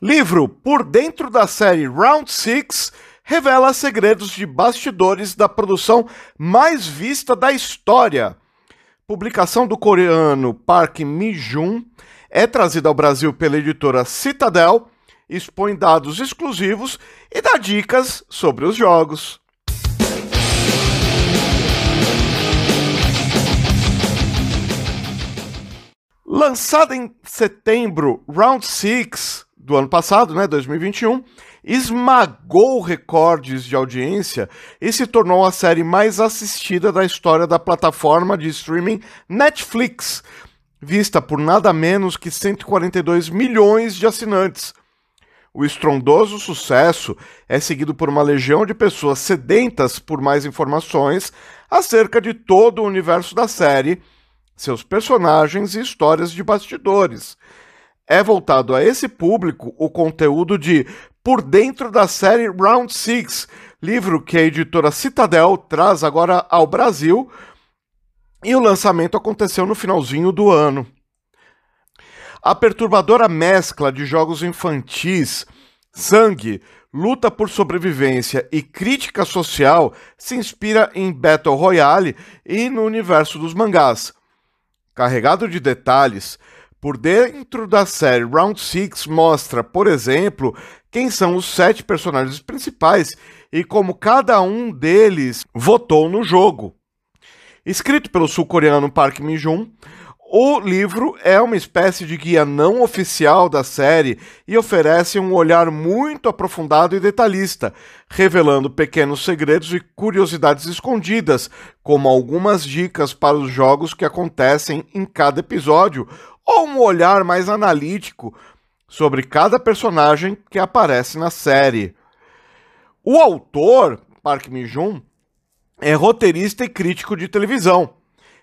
Livro Por Dentro da série Round 6 revela segredos de bastidores da produção mais vista da história. Publicação do coreano Park Mi-jun é trazida ao Brasil pela editora Citadel, expõe dados exclusivos e dá dicas sobre os jogos. Lançada em setembro, Round 6 do ano passado, né, 2021, esmagou recordes de audiência e se tornou a série mais assistida da história da plataforma de streaming Netflix, vista por nada menos que 142 milhões de assinantes. O estrondoso sucesso é seguido por uma legião de pessoas sedentas por mais informações acerca de todo o universo da série, seus personagens e histórias de bastidores. É voltado a esse público o conteúdo de Por Dentro da série Round 6, livro que a editora Citadel traz agora ao Brasil, e o lançamento aconteceu no finalzinho do ano. A perturbadora mescla de jogos infantis, sangue, luta por sobrevivência e crítica social se inspira em Battle Royale e no universo dos mangás. Carregado de detalhes, por dentro da série Round 6 mostra, por exemplo, quem são os sete personagens principais e como cada um deles votou no jogo. Escrito pelo sul-coreano Park Min-jun, o livro é uma espécie de guia não oficial da série e oferece um olhar muito aprofundado e detalhista, revelando pequenos segredos e curiosidades escondidas, como algumas dicas para os jogos que acontecem em cada episódio, ou um olhar mais analítico sobre cada personagem que aparece na série. O autor, Park Min-jun, é roteirista e crítico de televisão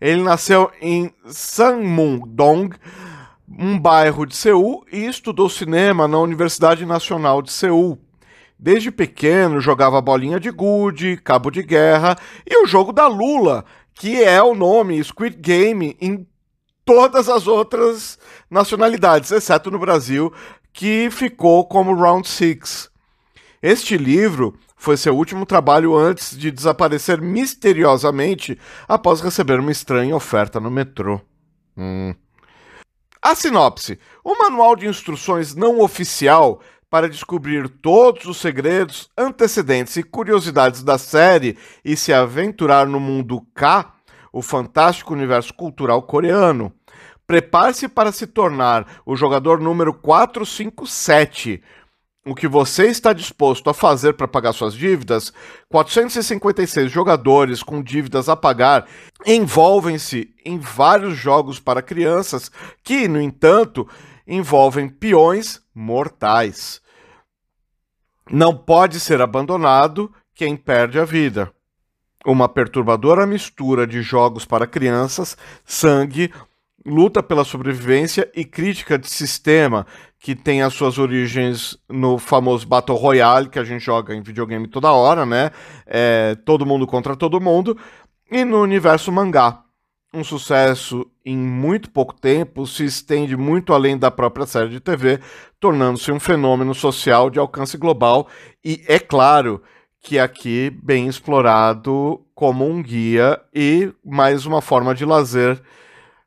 ele nasceu em Sanmundong, um bairro de Seul, e estudou cinema na Universidade Nacional de Seul. Desde pequeno jogava bolinha de gude, cabo de guerra e o jogo da Lula, que é o nome Squid Game em todas as outras nacionalidades, exceto no Brasil, que ficou como Round 6. Este livro foi seu último trabalho antes de desaparecer misteriosamente após receber uma estranha oferta no metrô. Hum. A sinopse: o manual de instruções não oficial para descobrir todos os segredos, antecedentes e curiosidades da série e se aventurar no mundo K, o fantástico universo cultural coreano. Prepare-se para se tornar o jogador número 457 o que você está disposto a fazer para pagar suas dívidas, 456 jogadores com dívidas a pagar envolvem-se em vários jogos para crianças que, no entanto, envolvem peões mortais. Não pode ser abandonado quem perde a vida. Uma perturbadora mistura de jogos para crianças, sangue, luta pela sobrevivência e crítica de sistema que tem as suas origens no famoso Battle Royale que a gente joga em videogame toda hora, né? É, todo mundo contra todo mundo. E no universo mangá. Um sucesso em muito pouco tempo, se estende muito além da própria série de TV, tornando-se um fenômeno social de alcance global e, é claro, que aqui bem explorado como um guia e mais uma forma de lazer